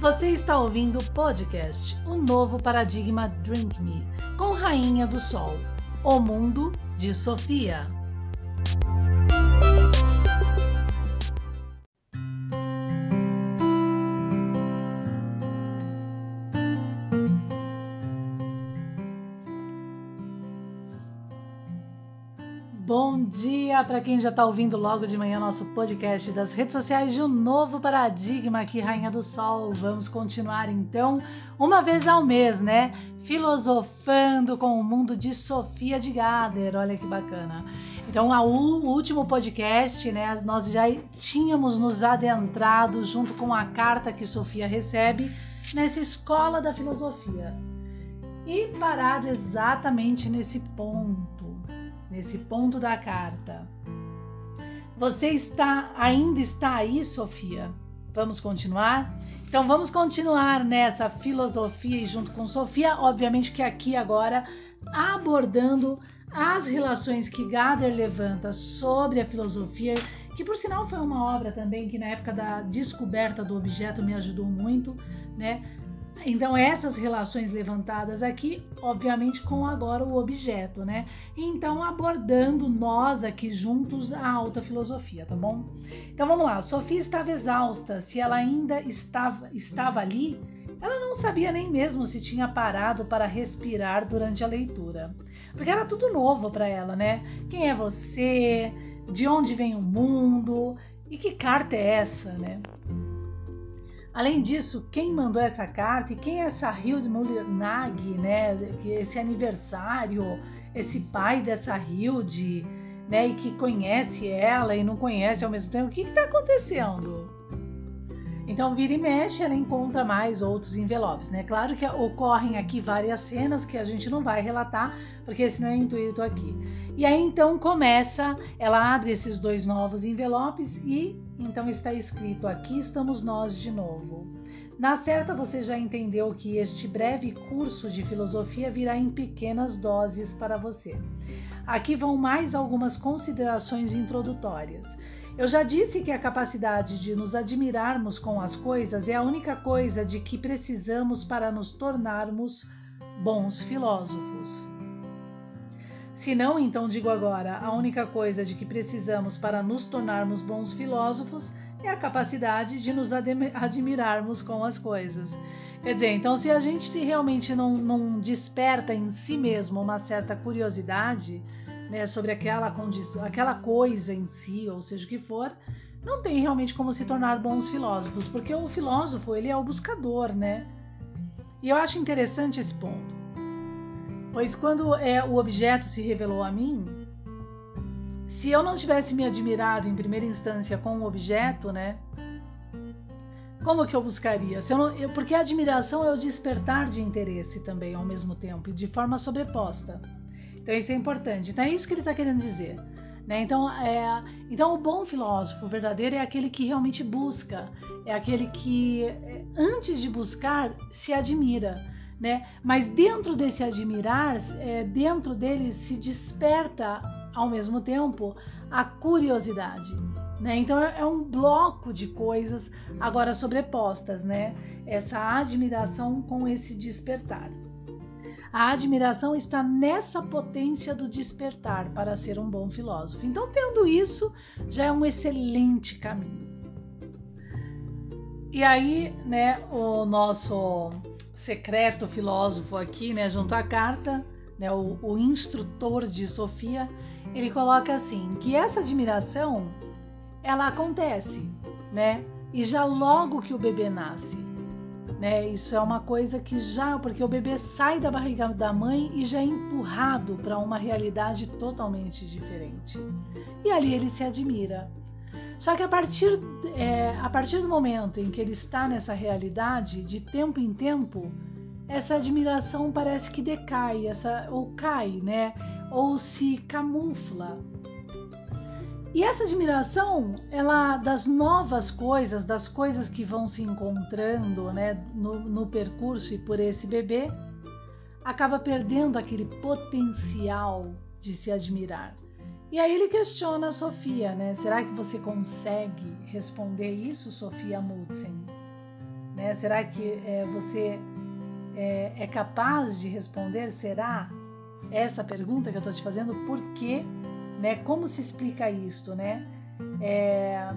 Você está ouvindo o podcast O Novo Paradigma Drink Me, com Rainha do Sol, O Mundo de Sofia. Dia para quem já está ouvindo logo de manhã nosso podcast das redes sociais de um novo paradigma aqui, Rainha do Sol. Vamos continuar então, uma vez ao mês, né? Filosofando com o mundo de Sofia de Gader. Olha que bacana. Então, o último podcast, né? Nós já tínhamos nos adentrado junto com a carta que Sofia recebe nessa escola da filosofia e parado exatamente nesse ponto nesse ponto da carta. Você está ainda está aí, Sofia? Vamos continuar? Então vamos continuar nessa filosofia e junto com Sofia, obviamente que aqui agora abordando as relações que Gader levanta sobre a filosofia, que por sinal foi uma obra também que na época da descoberta do objeto me ajudou muito, né? Então, essas relações levantadas aqui, obviamente, com agora o objeto, né? Então, abordando nós aqui juntos a alta filosofia, tá bom? Então, vamos lá. Sofia estava exausta. Se ela ainda estava, estava ali, ela não sabia nem mesmo se tinha parado para respirar durante a leitura. Porque era tudo novo para ela, né? Quem é você? De onde vem o mundo? E que carta é essa, né? Além disso, quem mandou essa carta e quem é essa Hilde Mulnag, né? Esse aniversário, esse pai dessa Hilde, né? E que conhece ela e não conhece ao mesmo tempo. O que está acontecendo? Então, vira e mexe, ela encontra mais outros envelopes, né? Claro que ocorrem aqui várias cenas que a gente não vai relatar, porque esse não é intuito aqui. E aí então começa, ela abre esses dois novos envelopes e então está escrito: Aqui estamos nós de novo. Na certa, você já entendeu que este breve curso de filosofia virá em pequenas doses para você. Aqui vão mais algumas considerações introdutórias. Eu já disse que a capacidade de nos admirarmos com as coisas é a única coisa de que precisamos para nos tornarmos bons filósofos. Se não, então digo agora: a única coisa de que precisamos para nos tornarmos bons filósofos é a capacidade de nos admirarmos com as coisas. Quer dizer, então, se a gente realmente não, não desperta em si mesmo uma certa curiosidade né, sobre aquela, condição, aquela coisa em si, ou seja o que for, não tem realmente como se tornar bons filósofos, porque o filósofo ele é o buscador, né? E eu acho interessante esse ponto. Pois quando é, o objeto se revelou a mim, se eu não tivesse me admirado em primeira instância com o objeto, né? Como que eu buscaria? Eu não, eu, porque a admiração é o despertar de interesse também ao mesmo tempo, de forma sobreposta. Então isso é importante. Então é isso que ele está querendo dizer. Né? Então, é, então o bom filósofo verdadeiro é aquele que realmente busca, é aquele que antes de buscar se admira né? Mas dentro desse admirar, é, dentro dele se desperta ao mesmo tempo a curiosidade. Né? Então é, é um bloco de coisas agora sobrepostas, né? Essa admiração com esse despertar. A admiração está nessa potência do despertar para ser um bom filósofo. Então, tendo isso, já é um excelente caminho. E aí, né, o nosso secreto filósofo aqui, né, junto à carta, né, o, o instrutor de Sofia, ele coloca assim que essa admiração ela acontece, né? E já logo que o bebê nasce, né? Isso é uma coisa que já, porque o bebê sai da barriga da mãe e já é empurrado para uma realidade totalmente diferente. E ali ele se admira. Só que a partir, é, a partir do momento em que ele está nessa realidade, de tempo em tempo, essa admiração parece que decai, essa, ou cai, né? Ou se camufla. E essa admiração, ela das novas coisas, das coisas que vão se encontrando, né, no, no percurso e por esse bebê, acaba perdendo aquele potencial de se admirar. E aí ele questiona a Sofia, né? Será que você consegue responder isso, Sofia Mudsen? Né? Será que é, você é, é, capaz de responder? Será essa pergunta que eu estou te fazendo? Por quê? Né? Como se explica isto? Né? É,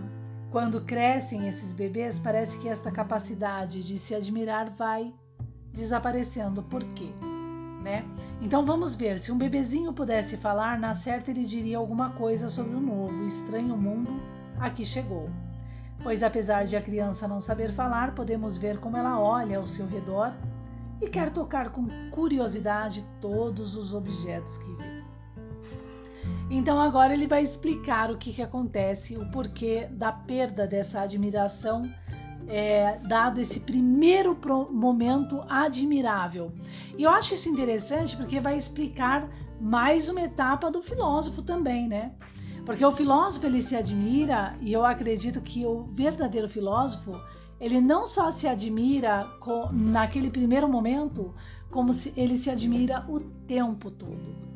quando crescem esses bebês, parece que esta capacidade de se admirar vai desaparecendo. Por quê? Né? Então vamos ver, se um bebezinho pudesse falar, na certa ele diria alguma coisa sobre o novo, estranho mundo a que chegou. Pois apesar de a criança não saber falar, podemos ver como ela olha ao seu redor e quer tocar com curiosidade todos os objetos que vê. Então agora ele vai explicar o que, que acontece, o porquê da perda dessa admiração, é, dado esse primeiro momento admirável. E eu acho isso interessante porque vai explicar mais uma etapa do filósofo também, né? Porque o filósofo ele se admira e eu acredito que o verdadeiro filósofo ele não só se admira naquele primeiro momento, como se ele se admira o tempo todo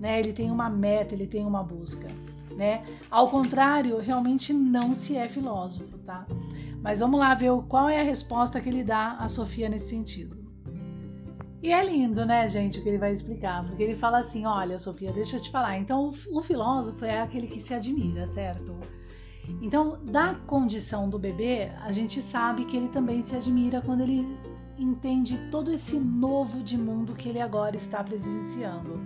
né? Ele tem uma meta, ele tem uma busca, né? Ao contrário, realmente não se é filósofo, tá? Mas vamos lá ver qual é a resposta que ele dá a Sofia nesse sentido. E é lindo, né, gente, o que ele vai explicar, porque ele fala assim: olha, Sofia, deixa eu te falar. Então, o filósofo é aquele que se admira, certo? Então, da condição do bebê, a gente sabe que ele também se admira quando ele entende todo esse novo de mundo que ele agora está presenciando.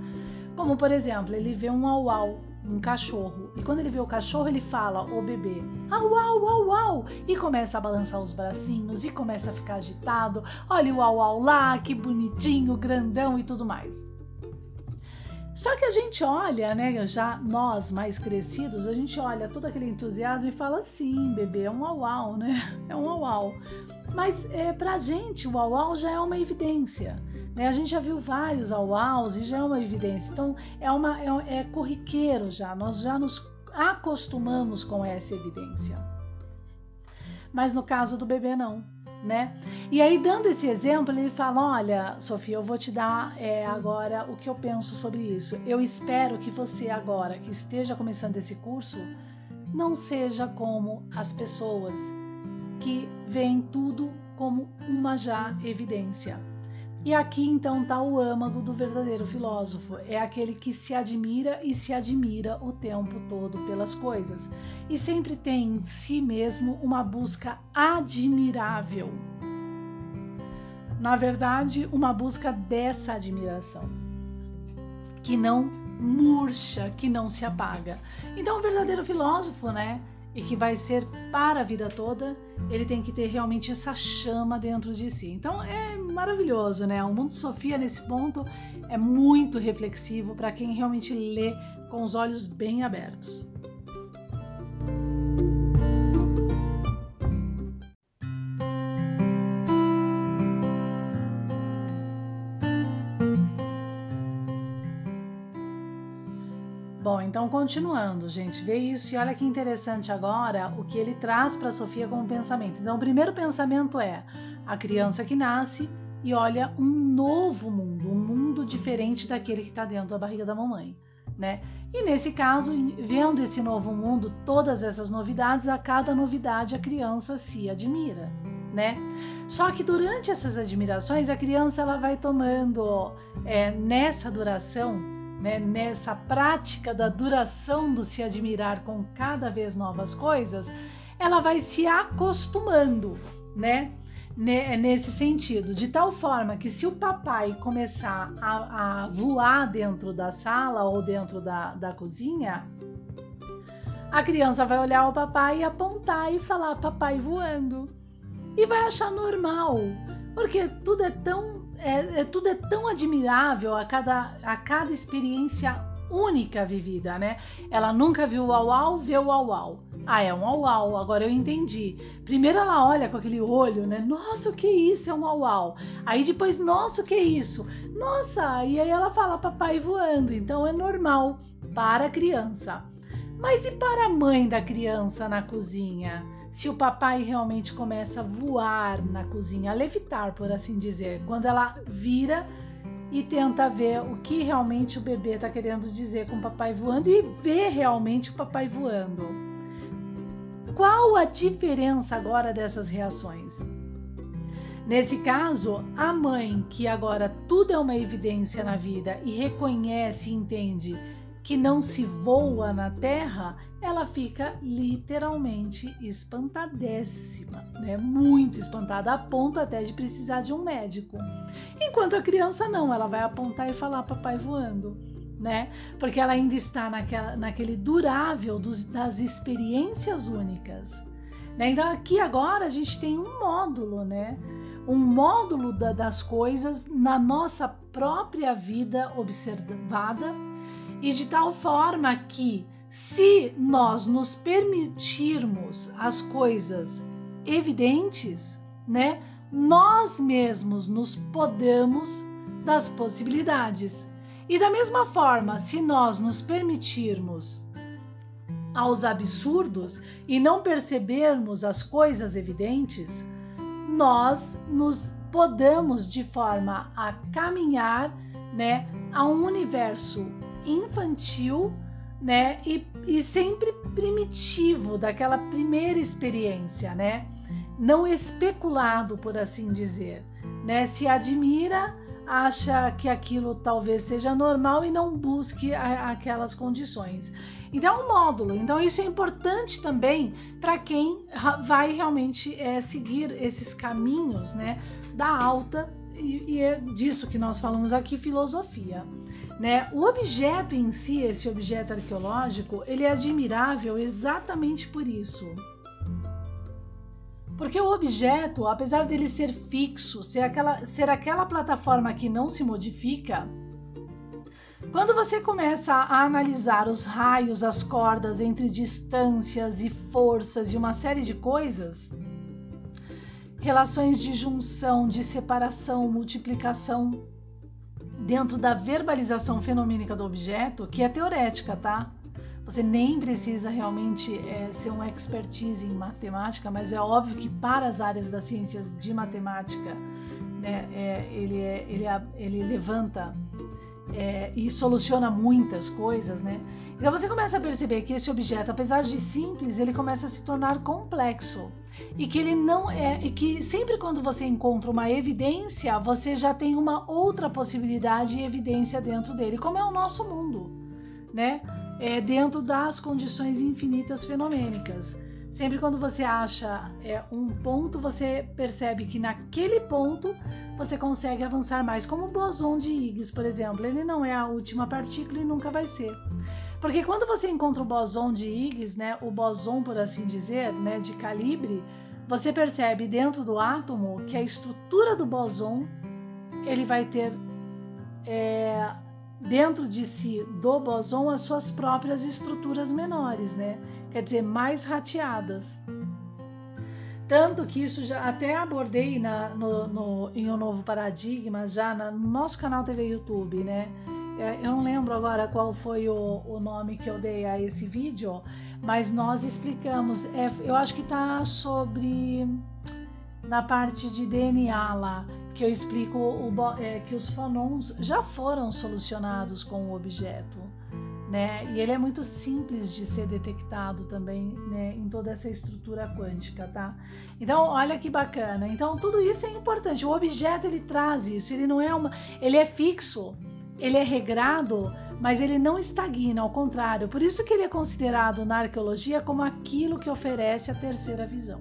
Como por exemplo, ele vê um au-au, um cachorro, e quando ele vê o cachorro, ele fala, o bebê, au au au au, e começa a balançar os bracinhos e começa a ficar agitado. Olha o au au lá, que bonitinho, grandão e tudo mais. Só que a gente olha, né, já nós mais crescidos, a gente olha todo aquele entusiasmo e fala assim, bebê, é um au au, né? É um au au. Mas é, pra gente o au au já é uma evidência. Né? A gente já viu vários auaus e já é uma evidência. Então é, uma, é, é corriqueiro já, nós já nos acostumamos com essa evidência. Mas no caso do bebê, não. Né? E aí, dando esse exemplo, ele fala: Olha, Sofia, eu vou te dar é, agora o que eu penso sobre isso. Eu espero que você, agora que esteja começando esse curso, não seja como as pessoas que veem tudo como uma já evidência. E aqui então está o âmago do verdadeiro filósofo, é aquele que se admira e se admira o tempo todo pelas coisas e sempre tem em si mesmo uma busca admirável. Na verdade, uma busca dessa admiração, que não murcha, que não se apaga. Então, o verdadeiro filósofo, né, e que vai ser para a vida toda, ele tem que ter realmente essa chama dentro de si. Então é maravilhoso, né? O mundo Sofia nesse ponto é muito reflexivo para quem realmente lê com os olhos bem abertos. Então, continuando, gente, vê isso e olha que interessante agora o que ele traz para Sofia como pensamento. Então, o primeiro pensamento é a criança que nasce e olha um novo mundo, um mundo diferente daquele que está dentro da barriga da mamãe, né? E nesse caso, vendo esse novo mundo, todas essas novidades, a cada novidade a criança se admira, né? Só que durante essas admirações, a criança ela vai tomando é, nessa duração né, nessa prática da duração do se admirar com cada vez novas coisas, ela vai se acostumando, né? Nesse sentido, de tal forma que se o papai começar a, a voar dentro da sala ou dentro da, da cozinha, a criança vai olhar o papai e apontar e falar papai voando. E vai achar normal, porque tudo é tão é, é, tudo é tão admirável a cada, a cada experiência única vivida, né? Ela nunca viu o au-au, vê o au-au. Ah, é um au-au, agora eu entendi. Primeiro ela olha com aquele olho, né? Nossa, o que é isso? É um au-au. Aí depois, nossa, o que é isso? Nossa, e aí ela fala papai voando. Então é normal para a criança. Mas e para a mãe da criança na cozinha? Se o papai realmente começa a voar na cozinha, a levitar, por assim dizer, quando ela vira e tenta ver o que realmente o bebê está querendo dizer com o papai voando e vê realmente o papai voando. Qual a diferença agora dessas reações? Nesse caso, a mãe que agora tudo é uma evidência na vida e reconhece e entende que não se voa na terra, ela fica literalmente espantadíssima, né? Muito espantada, a ponto até de precisar de um médico. Enquanto a criança não, ela vai apontar e falar papai voando, né? Porque ela ainda está naquela, naquele durável dos, das experiências únicas. Né? Então aqui agora a gente tem um módulo, né? Um módulo da, das coisas na nossa própria vida observada e de tal forma que se nós nos permitirmos as coisas evidentes, né, nós mesmos nos podemos das possibilidades. E da mesma forma, se nós nos permitirmos aos absurdos e não percebermos as coisas evidentes, nós nos podamos de forma a caminhar, né, a um universo infantil né? E, e sempre primitivo, daquela primeira experiência, né? Não especulado, por assim dizer, né? Se admira, acha que aquilo talvez seja normal e não busque a, aquelas condições. Então, é um módulo. Então, isso é importante também para quem vai realmente é, seguir esses caminhos, né? Da alta e, e é disso que nós falamos aqui, filosofia. Né? O objeto em si, esse objeto arqueológico, ele é admirável exatamente por isso. Porque o objeto, apesar dele ser fixo, ser aquela, ser aquela plataforma que não se modifica, quando você começa a analisar os raios, as cordas entre distâncias e forças e uma série de coisas, relações de junção, de separação, multiplicação, dentro da verbalização fenomênica do objeto, que é teorética, tá? Você nem precisa realmente é, ser um expertise em matemática, mas é óbvio que para as áreas das ciências de matemática, né, é, ele, é, ele, ele levanta é, e soluciona muitas coisas, né? Então você começa a perceber que esse objeto, apesar de simples, ele começa a se tornar complexo e que ele não é e que sempre quando você encontra uma evidência, você já tem uma outra possibilidade e evidência dentro dele, como é o nosso mundo, né? É dentro das condições infinitas fenomênicas. Sempre quando você acha é, um ponto, você percebe que naquele ponto você consegue avançar mais, como o boson de Higgs, por exemplo. Ele não é a última partícula e nunca vai ser. Porque quando você encontra o boson de Higgs, né, o boson, por assim dizer, né, de calibre, você percebe dentro do átomo que a estrutura do boson ele vai ter é, dentro de si do boson as suas próprias estruturas menores, né? Quer dizer, mais rateadas. Tanto que isso já até abordei na, no, no, em um novo paradigma, já na, no nosso canal TV YouTube, né? É, eu não lembro agora qual foi o, o, nome que eu dei a esse vídeo, mas nós explicamos. É, eu acho que está sobre na parte de DNA lá, que eu explico o, é, que os fonons já foram solucionados com o objeto. Né? E ele é muito simples de ser detectado também né, em toda essa estrutura quântica, tá? Então, olha que bacana. Então, tudo isso é importante. O objeto ele traz isso. Ele não é uma, ele é fixo ele é regrado, mas ele não estagna, ao contrário. Por isso que ele é considerado na arqueologia como aquilo que oferece a terceira visão,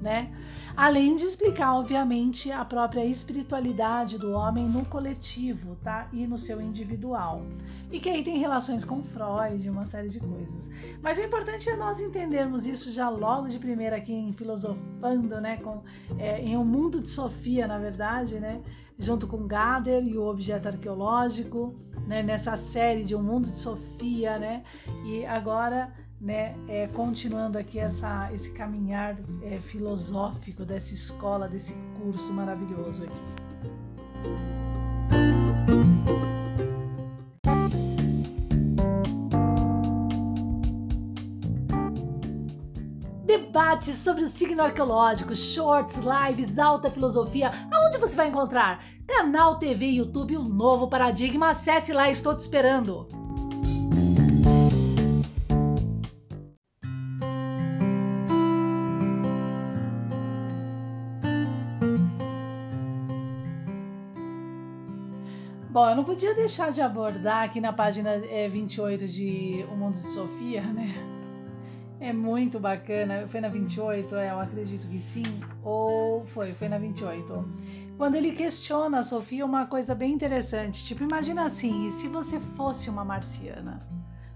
né? Além de explicar, obviamente, a própria espiritualidade do homem no coletivo, tá? E no seu individual. E que aí tem relações com Freud e uma série de coisas. Mas o importante é nós entendermos isso já logo de primeira aqui em Filosofando, né? Com, é, em um mundo de Sofia, na verdade, né? junto com Gader e o objeto arqueológico, né, nessa série de Um Mundo de Sofia, né, e agora, né, é, continuando aqui essa, esse caminhar é, filosófico dessa escola, desse curso maravilhoso aqui. debates sobre o signo arqueológico, shorts, lives, alta filosofia. Aonde você vai encontrar? Canal TV, YouTube, o um novo paradigma. Acesse lá, estou te esperando. Bom, eu não podia deixar de abordar aqui na página é, 28 de O Mundo de Sofia, né? É muito bacana. Foi na 28? É, eu acredito que sim. Ou foi, foi na 28. Quando ele questiona a Sofia uma coisa bem interessante. Tipo, imagina assim, se você fosse uma marciana?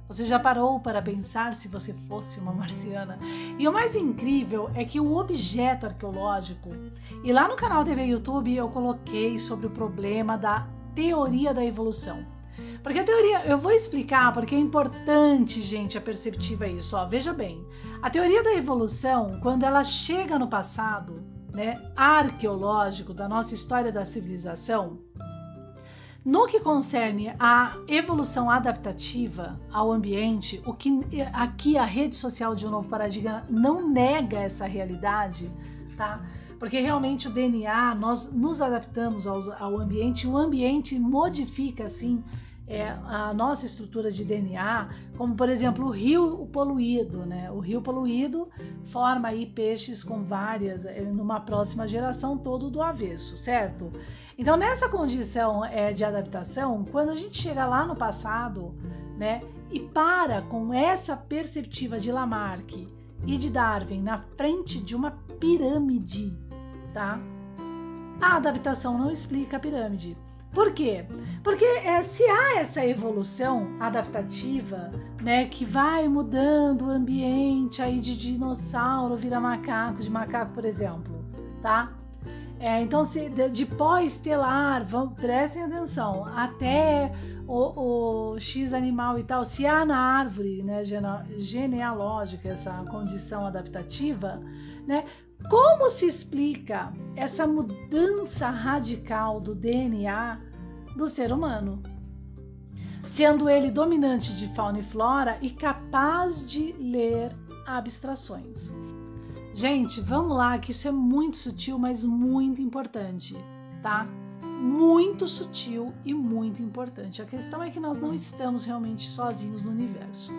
Você já parou para pensar se você fosse uma marciana? E o mais incrível é que o objeto arqueológico, e lá no canal TV YouTube eu coloquei sobre o problema da teoria da evolução. Porque a teoria, eu vou explicar porque é importante, gente, a perceptiva isso. Ó, veja bem, a teoria da evolução, quando ela chega no passado, né, arqueológico da nossa história da civilização, no que concerne a evolução adaptativa ao ambiente, o que aqui a rede social de um novo paradigma não nega essa realidade, tá? Porque realmente o DNA, nós nos adaptamos ao, ao ambiente, o ambiente modifica assim é, a nossa estrutura de DNA, como por exemplo o rio poluído, né? O rio poluído forma aí peixes com várias, é, numa próxima geração todo do avesso, certo? Então nessa condição é, de adaptação, quando a gente chega lá no passado, né? E para com essa perspectiva de Lamarck e de Darwin na frente de uma pirâmide, tá? A adaptação não explica a pirâmide. Por quê? Porque é, se há essa evolução adaptativa, né, que vai mudando o ambiente aí de dinossauro vira macaco, de macaco, por exemplo, tá? É, então, se, de, de pós-estelar, prestem atenção, até o, o, X animal e tal, se há na árvore né, genealógica essa condição adaptativa, né, como se explica essa mudança radical do DNA do ser humano? Sendo ele dominante de fauna e flora e capaz de ler abstrações. Gente, vamos lá, que isso é muito sutil, mas muito importante, tá? Muito sutil e muito importante. A questão é que nós não estamos realmente sozinhos no universo.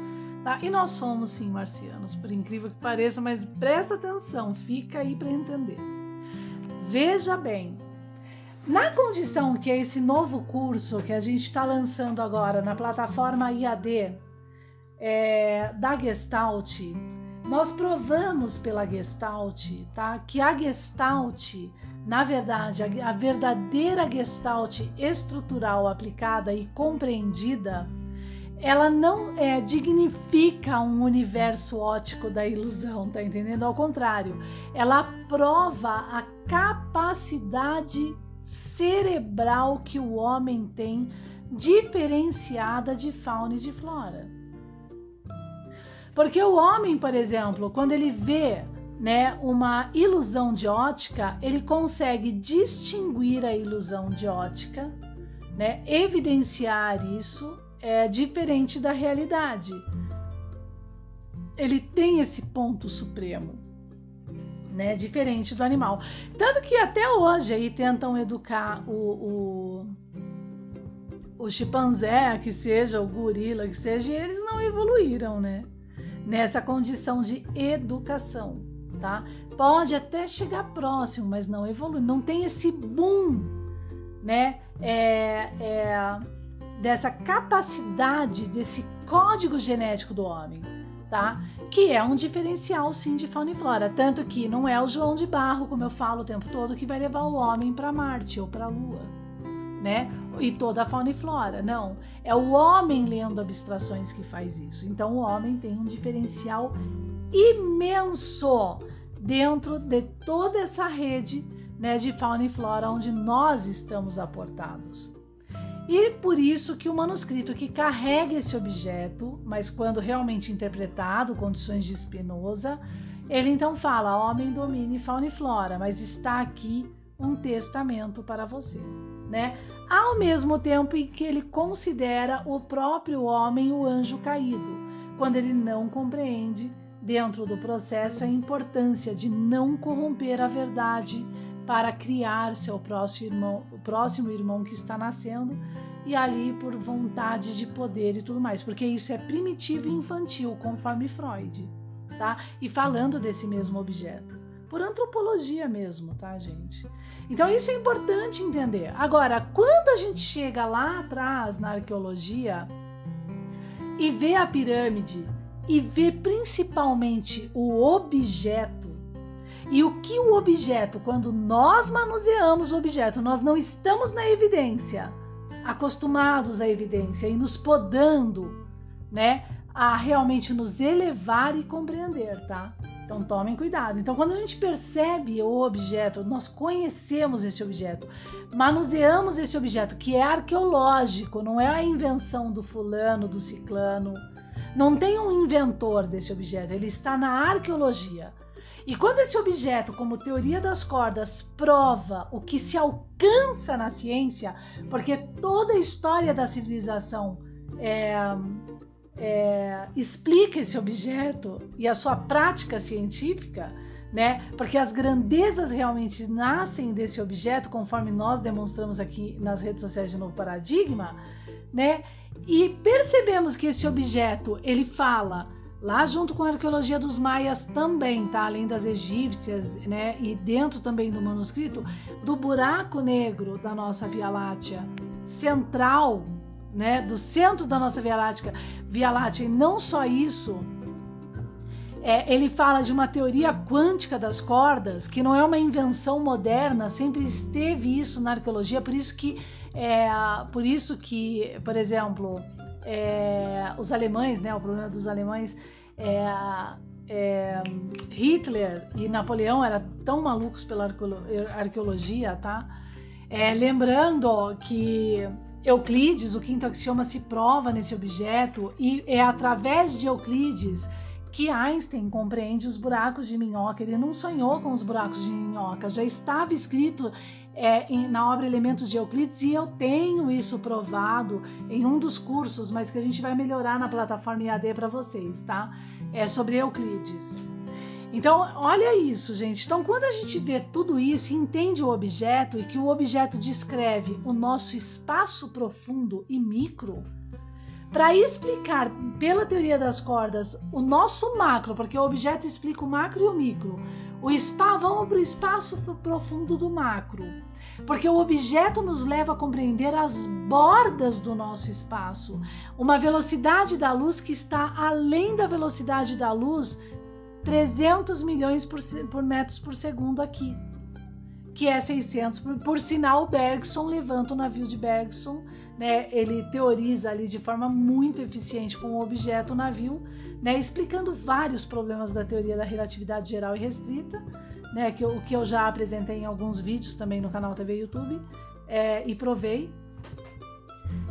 Tá? E nós somos sim marcianos, por incrível que pareça, mas presta atenção, fica aí para entender. Veja bem, na condição que é esse novo curso que a gente está lançando agora na plataforma IAD é, da Gestalt, nós provamos pela Gestalt tá, que a Gestalt, na verdade, a, a verdadeira Gestalt estrutural aplicada e compreendida, ela não é, dignifica um universo ótico da ilusão, tá entendendo? Ao contrário, ela prova a capacidade cerebral que o homem tem diferenciada de fauna e de flora. Porque o homem, por exemplo, quando ele vê né, uma ilusão de ótica, ele consegue distinguir a ilusão de ótica, né, evidenciar isso é diferente da realidade. Ele tem esse ponto supremo, né? Diferente do animal. Tanto que até hoje aí tentam educar o, o, o chimpanzé, que seja, o gorila, que seja, e eles não evoluíram, né? Nessa condição de educação, tá? Pode até chegar próximo, mas não evolui. Não tem esse boom, né? É, é, dessa capacidade, desse código genético do homem, tá? Que é um diferencial sim de fauna e flora, tanto que não é o João de Barro, como eu falo o tempo todo, que vai levar o homem para Marte ou para a Lua, né? E toda a fauna e flora, não. É o homem lendo abstrações que faz isso. Então o homem tem um diferencial imenso dentro de toda essa rede né, de fauna e flora onde nós estamos aportados. E por isso que o manuscrito que carrega esse objeto, mas quando realmente interpretado, condições de Spinoza, ele então fala: homem domine fauna e flora, mas está aqui um testamento para você, né? Ao mesmo tempo em que ele considera o próprio homem o anjo caído, quando ele não compreende dentro do processo a importância de não corromper a verdade para criar seu próximo irmão, o próximo irmão que está nascendo e ali por vontade de poder e tudo mais, porque isso é primitivo e infantil, conforme Freud, tá? E falando desse mesmo objeto. por antropologia mesmo, tá, gente? Então isso é importante entender. Agora, quando a gente chega lá atrás na arqueologia e vê a pirâmide e vê principalmente o objeto, e o que o objeto, quando nós manuseamos o objeto, nós não estamos na evidência, acostumados à evidência e nos podando, né, a realmente nos elevar e compreender, tá? Então tomem cuidado. Então, quando a gente percebe o objeto, nós conhecemos esse objeto, manuseamos esse objeto que é arqueológico, não é a invenção do fulano, do ciclano. Não tem um inventor desse objeto, ele está na arqueologia. E quando esse objeto, como teoria das cordas, prova o que se alcança na ciência, porque toda a história da civilização é, é, explica esse objeto e a sua prática científica, né? Porque as grandezas realmente nascem desse objeto, conforme nós demonstramos aqui nas redes sociais de Novo Paradigma, né? E percebemos que esse objeto ele fala lá junto com a arqueologia dos maias também, tá? Além das egípcias, né? E dentro também do manuscrito do buraco negro da nossa Via Láctea central né, do centro da nossa Via Láctea, Via Láctea. E não só isso, é, ele fala de uma teoria quântica das cordas, que não é uma invenção moderna, sempre esteve isso na arqueologia, por isso que, é, por isso que por exemplo, é, os alemães, né, o problema dos alemães, é, é, Hitler e Napoleão eram tão malucos pela arqueologia, tá? É, lembrando que Euclides, o quinto axioma, se prova nesse objeto e é através de Euclides que Einstein compreende os buracos de minhoca. Ele não sonhou com os buracos de minhoca, já estava escrito é, em, na obra Elementos de Euclides e eu tenho isso provado em um dos cursos, mas que a gente vai melhorar na plataforma IAD para vocês, tá? É sobre Euclides. Então, olha isso, gente. Então, quando a gente vê tudo isso e entende o objeto e que o objeto descreve o nosso espaço profundo e micro, para explicar pela teoria das cordas o nosso macro, porque o objeto explica o macro e o micro. O spa, vamos para o espaço profundo do macro, porque o objeto nos leva a compreender as bordas do nosso espaço, uma velocidade da luz que está além da velocidade da luz 300 milhões por, por metros por segundo aqui, que é 600. Por, por sinal, Bergson levanta o navio de Bergson, né? Ele teoriza ali de forma muito eficiente com o objeto o navio, né? Explicando vários problemas da teoria da relatividade geral e restrita, né? Que o que eu já apresentei em alguns vídeos também no canal TV YouTube é, e provei.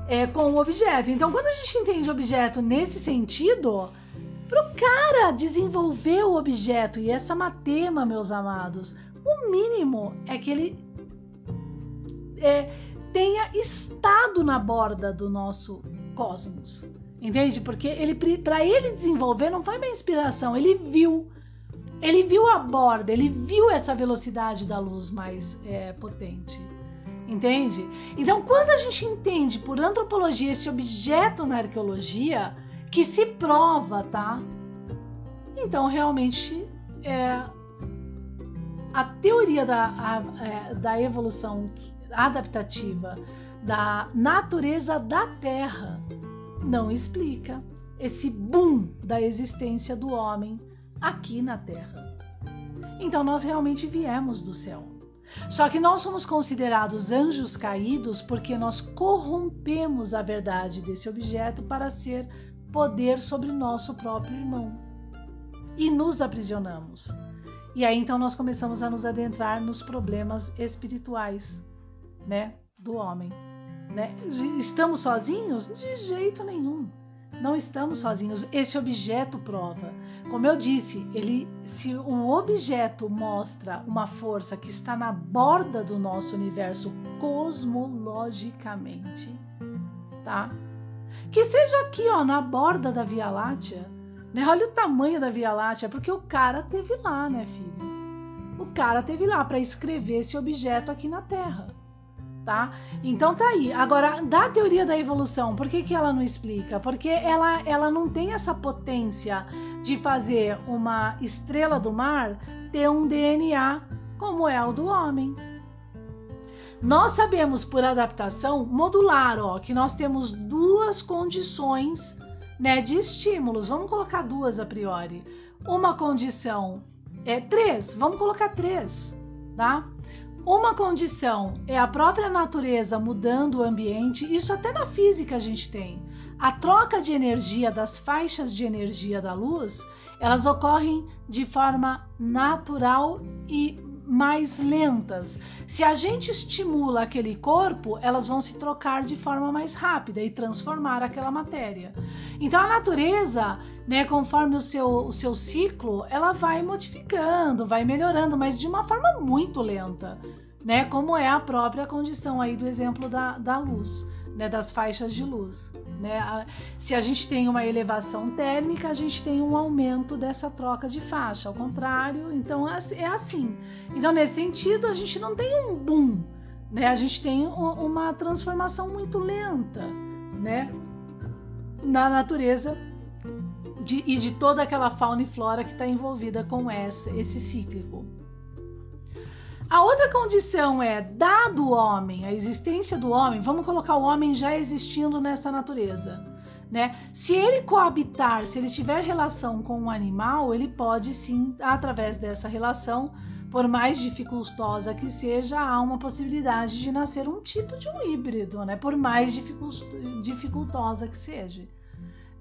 É, com o objeto. Então, quando a gente entende objeto nesse sentido, para o cara desenvolver o objeto e essa matema, meus amados, o mínimo é que ele é, tenha estado na borda do nosso cosmos. Entende? Porque ele para ele desenvolver não foi uma inspiração, ele viu. Ele viu a borda, ele viu essa velocidade da luz mais é, potente. Entende? Então, quando a gente entende por antropologia esse objeto na arqueologia, que se prova, tá? Então, realmente, é, a teoria da, a, é, da evolução adaptativa da natureza da Terra não explica esse boom da existência do homem aqui na Terra. Então, nós realmente viemos do céu. Só que nós somos considerados anjos caídos porque nós corrompemos a verdade desse objeto para ser poder sobre nosso próprio irmão. E nos aprisionamos. E aí então nós começamos a nos adentrar nos problemas espirituais, né, do homem, né? Estamos sozinhos? De jeito nenhum. Não estamos sozinhos. Esse objeto prova. Como eu disse, ele, se o objeto mostra uma força que está na borda do nosso universo cosmologicamente, tá? Que seja aqui, ó, na borda da Via Láctea. Né? Olha o tamanho da Via Láctea, porque o cara teve lá, né, filho? O cara teve lá para escrever esse objeto aqui na Terra. Tá? Então tá aí. Agora, da teoria da evolução, por que, que ela não explica? Porque ela, ela não tem essa potência de fazer uma estrela do mar ter um DNA como é o do homem. Nós sabemos por adaptação modular, ó, que nós temos duas condições né, de estímulos. Vamos colocar duas a priori. Uma condição é três, vamos colocar três, tá? Uma condição é a própria natureza mudando o ambiente, isso até na física a gente tem. A troca de energia das faixas de energia da luz, elas ocorrem de forma natural e mais lentas. Se a gente estimula aquele corpo, elas vão se trocar de forma mais rápida e transformar aquela matéria. Então a natureza, né, conforme o seu, o seu ciclo, ela vai modificando, vai melhorando, mas de uma forma muito lenta, né? Como é a própria condição aí do exemplo da, da luz né, das faixas de luz. Né? Se a gente tem uma elevação térmica, a gente tem um aumento dessa troca de faixa. Ao contrário, então é, é assim. Então, nesse sentido, a gente não tem um boom, né? a gente tem uma transformação muito lenta né? na natureza de, e de toda aquela fauna e flora que está envolvida com esse, esse cíclico. A outra condição é, dado o homem, a existência do homem, vamos colocar o homem já existindo nessa natureza. Né? Se ele coabitar, se ele tiver relação com um animal, ele pode sim, através dessa relação, por mais dificultosa que seja, há uma possibilidade de nascer um tipo de um híbrido, né? por mais dificultosa que seja.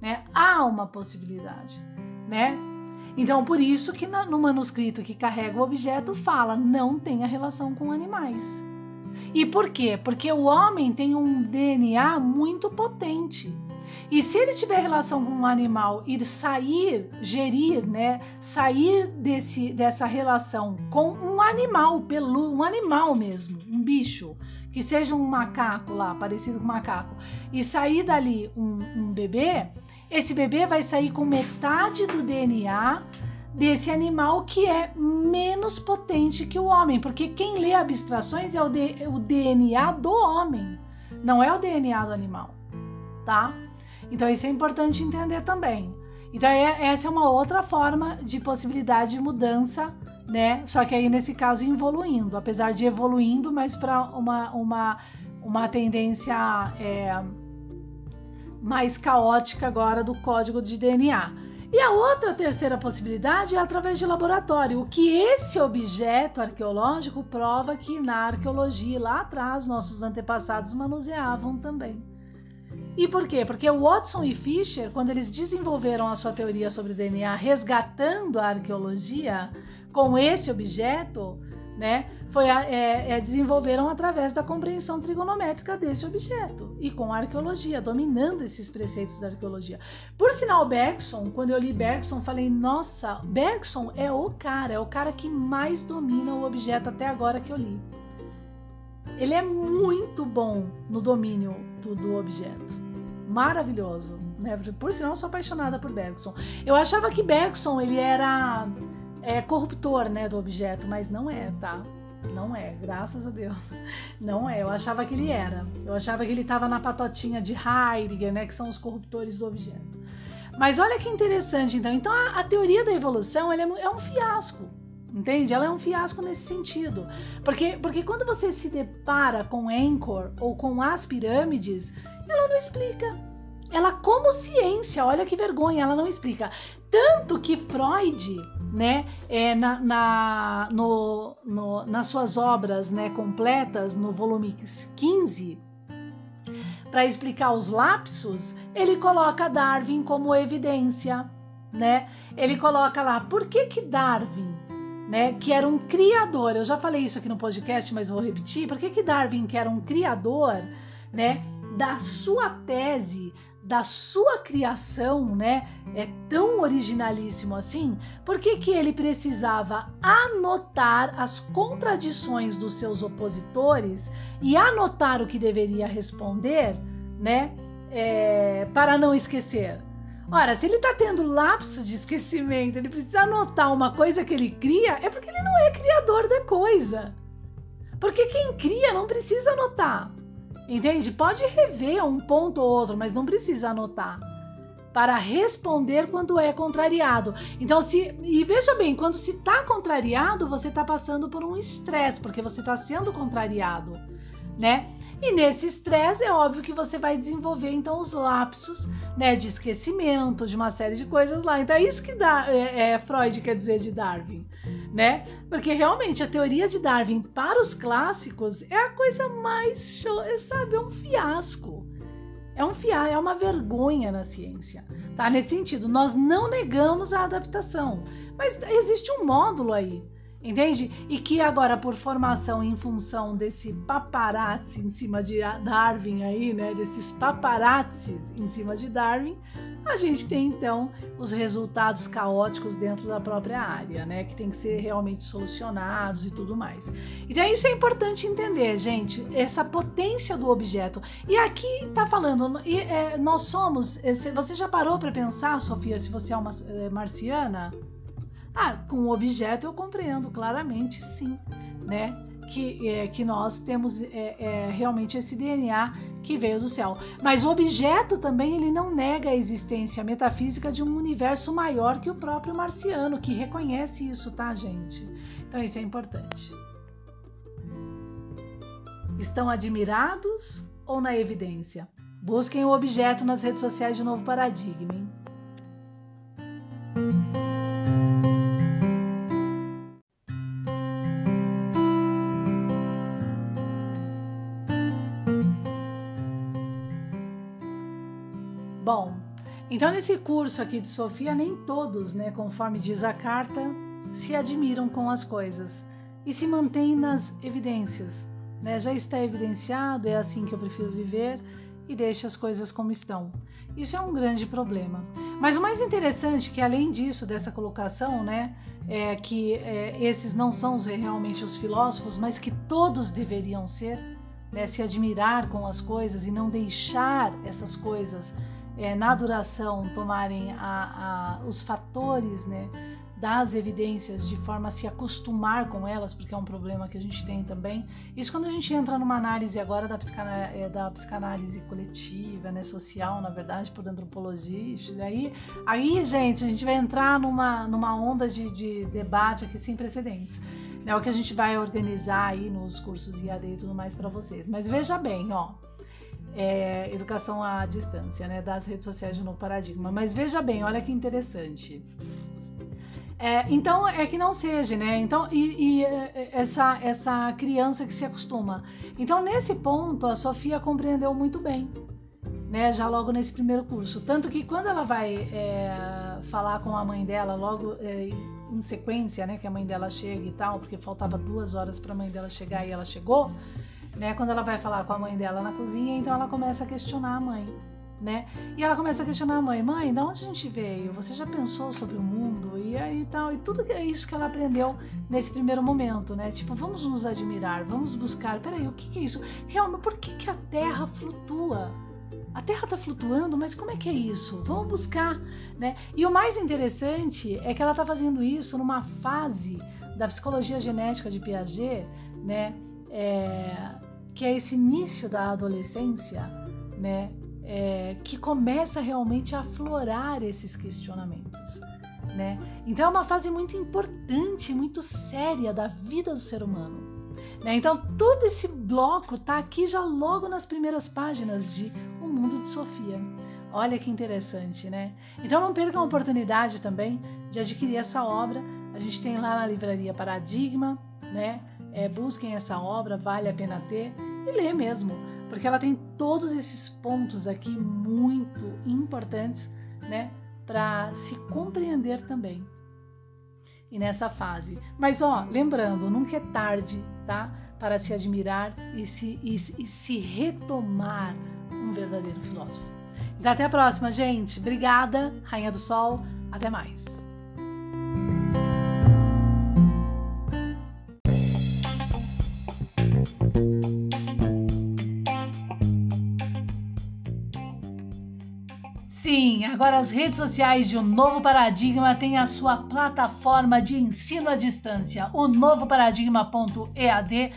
Né? Há uma possibilidade. Né? Então, por isso que no manuscrito que carrega o objeto fala não tenha relação com animais. E por quê? Porque o homem tem um DNA muito potente. E se ele tiver relação com um animal e sair, gerir, né, sair desse, dessa relação com um animal, pelu, um animal mesmo, um bicho, que seja um macaco lá, parecido com um macaco, e sair dali um, um bebê, esse bebê vai sair com metade do DNA desse animal que é menos potente que o homem, porque quem lê abstrações é o, de, o DNA do homem, não é o DNA do animal, tá? Então isso é importante entender também. Então é, essa é uma outra forma de possibilidade de mudança, né? Só que aí nesse caso evoluindo, apesar de evoluindo, mas para uma, uma, uma tendência é, mais caótica agora do código de DNA. E a outra terceira possibilidade é através de laboratório, o que esse objeto arqueológico prova que na arqueologia lá atrás nossos antepassados manuseavam também. E por quê? Porque Watson e Fisher, quando eles desenvolveram a sua teoria sobre DNA, resgatando a arqueologia com esse objeto, né, foi, é, é, desenvolveram através da compreensão trigonométrica desse objeto e com a arqueologia, dominando esses preceitos da arqueologia. Por sinal, Bergson, quando eu li Bergson, falei: nossa, Bergson é o cara, é o cara que mais domina o objeto até agora que eu li. Ele é muito bom no domínio do, do objeto. Maravilhoso. Né? Por sinal, eu sou apaixonada por Bergson. Eu achava que Bergson ele era é corruptor, né, do objeto, mas não é, tá? Não é, graças a Deus. Não é. Eu achava que ele era. Eu achava que ele estava na patotinha de Heidegger, né, que são os corruptores do objeto. Mas olha que interessante, então. Então a, a teoria da evolução é, é um fiasco. Entende? Ela é um fiasco nesse sentido. Porque, porque quando você se depara com Anchor ou com as pirâmides, ela não explica. Ela, como ciência, olha que vergonha, ela não explica. Tanto que Freud, né, é, na, na no, no, nas suas obras né, completas, no volume 15, para explicar os lapsos, ele coloca Darwin como evidência. Né? Ele coloca lá, por que, que Darwin, né, que era um criador, eu já falei isso aqui no podcast, mas vou repetir, por que, que Darwin, que era um criador, né, da sua tese da sua criação, né, é tão originalíssimo assim, por que, que ele precisava anotar as contradições dos seus opositores e anotar o que deveria responder, né, é, para não esquecer? Ora, se ele está tendo lapso de esquecimento, ele precisa anotar uma coisa que ele cria, é porque ele não é criador da coisa. Porque quem cria não precisa anotar. Entende? Pode rever um ponto ou outro, mas não precisa anotar. para responder quando é contrariado. Então, se e veja bem, quando se está contrariado, você está passando por um estresse, porque você está sendo contrariado, né? E nesse estresse é óbvio que você vai desenvolver então os lapsos, né, de esquecimento, de uma série de coisas lá. Então é isso que dá, é, é, Freud quer dizer de Darwin, né? Porque realmente a teoria de Darwin para os clássicos é a coisa mais show, sabe, é um fiasco. É um fiar, é uma vergonha na ciência. Tá? Nesse sentido, nós não negamos a adaptação, mas existe um módulo aí entende? E que agora, por formação em função desse paparazzi em cima de Darwin aí, né, desses paparazzis em cima de Darwin, a gente tem então os resultados caóticos dentro da própria área, né, que tem que ser realmente solucionados e tudo mais. Então isso é importante entender, gente, essa potência do objeto. E aqui está falando, é, nós somos, você já parou para pensar, Sofia, se você é uma é, marciana? Ah, com o objeto eu compreendo claramente, sim, né? Que, é, que nós temos é, é, realmente esse DNA que veio do céu. Mas o objeto também ele não nega a existência metafísica de um universo maior que o próprio marciano, que reconhece isso, tá, gente? Então isso é importante. Estão admirados ou na evidência? Busquem o objeto nas redes sociais de Novo Paradigma. Hein? Então nesse curso aqui de Sofia, nem todos, né, conforme diz a carta, se admiram com as coisas e se mantêm nas evidências. Né? Já está evidenciado, é assim que eu prefiro viver e deixe as coisas como estão. Isso é um grande problema. Mas o mais interessante é que além disso, dessa colocação, né, é que é, esses não são realmente os filósofos, mas que todos deveriam ser, né, se admirar com as coisas e não deixar essas coisas é, na duração tomarem a, a, os fatores né, das evidências de forma a se acostumar com elas, porque é um problema que a gente tem também. Isso quando a gente entra numa análise agora da, psicanálise, é, da psicanálise coletiva, né, social, na verdade, por antropologia. Aí, aí, gente, a gente vai entrar numa, numa onda de, de debate aqui sem precedentes. É o que a gente vai organizar aí nos cursos IAD e tudo mais para vocês. Mas veja bem, ó é, educação à distância, né, das redes sociais de novo paradigma. Mas veja bem, olha que interessante. É, então é que não seja, né? Então e, e, é, essa essa criança que se acostuma. Então nesse ponto a Sofia compreendeu muito bem, né? Já logo nesse primeiro curso, tanto que quando ela vai é, falar com a mãe dela, logo é, em sequência, né? Que a mãe dela chega e tal, porque faltava duas horas para a mãe dela chegar e ela chegou né? Quando ela vai falar com a mãe dela na cozinha, então ela começa a questionar a mãe, né? E ela começa a questionar a mãe: "Mãe, de onde a gente veio? Você já pensou sobre o mundo?" E aí tal, e tudo que é isso que ela aprendeu nesse primeiro momento, né? Tipo, vamos nos admirar, vamos buscar. Peraí, o que, que é isso? Realmente, por que, que a Terra flutua? A Terra está flutuando, mas como é que é isso? Vamos buscar, né? E o mais interessante é que ela está fazendo isso numa fase da psicologia genética de Piaget, né? É, que é esse início da adolescência, né, é, que começa realmente a aflorar esses questionamentos. Né? Então é uma fase muito importante, muito séria da vida do ser humano. Né? Então todo esse bloco está aqui já logo nas primeiras páginas de O Mundo de Sofia. Olha que interessante, né? Então não percam a oportunidade também de adquirir essa obra. A gente tem lá na livraria Paradigma, né? É, busquem essa obra, vale a pena ter e ler mesmo, porque ela tem todos esses pontos aqui muito importantes, né, para se compreender também. E nessa fase. Mas ó, lembrando, nunca é tarde, tá? Para se admirar e se, e, e se retomar um verdadeiro filósofo. Então, até a próxima, gente. Obrigada, Rainha do Sol. Até mais. Agora as redes sociais de O Novo Paradigma têm a sua plataforma de ensino à distância, o novoparadigma.ead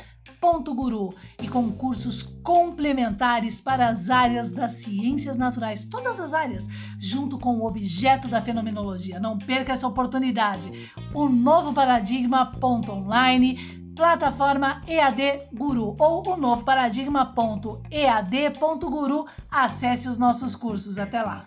Guru e com cursos complementares para as áreas das ciências naturais, todas as áreas, junto com o objeto da fenomenologia. Não perca essa oportunidade. O novo paradigma.online, plataforma EAD Guru ou o novo paradigma.ead.guru. Acesse os nossos cursos. Até lá.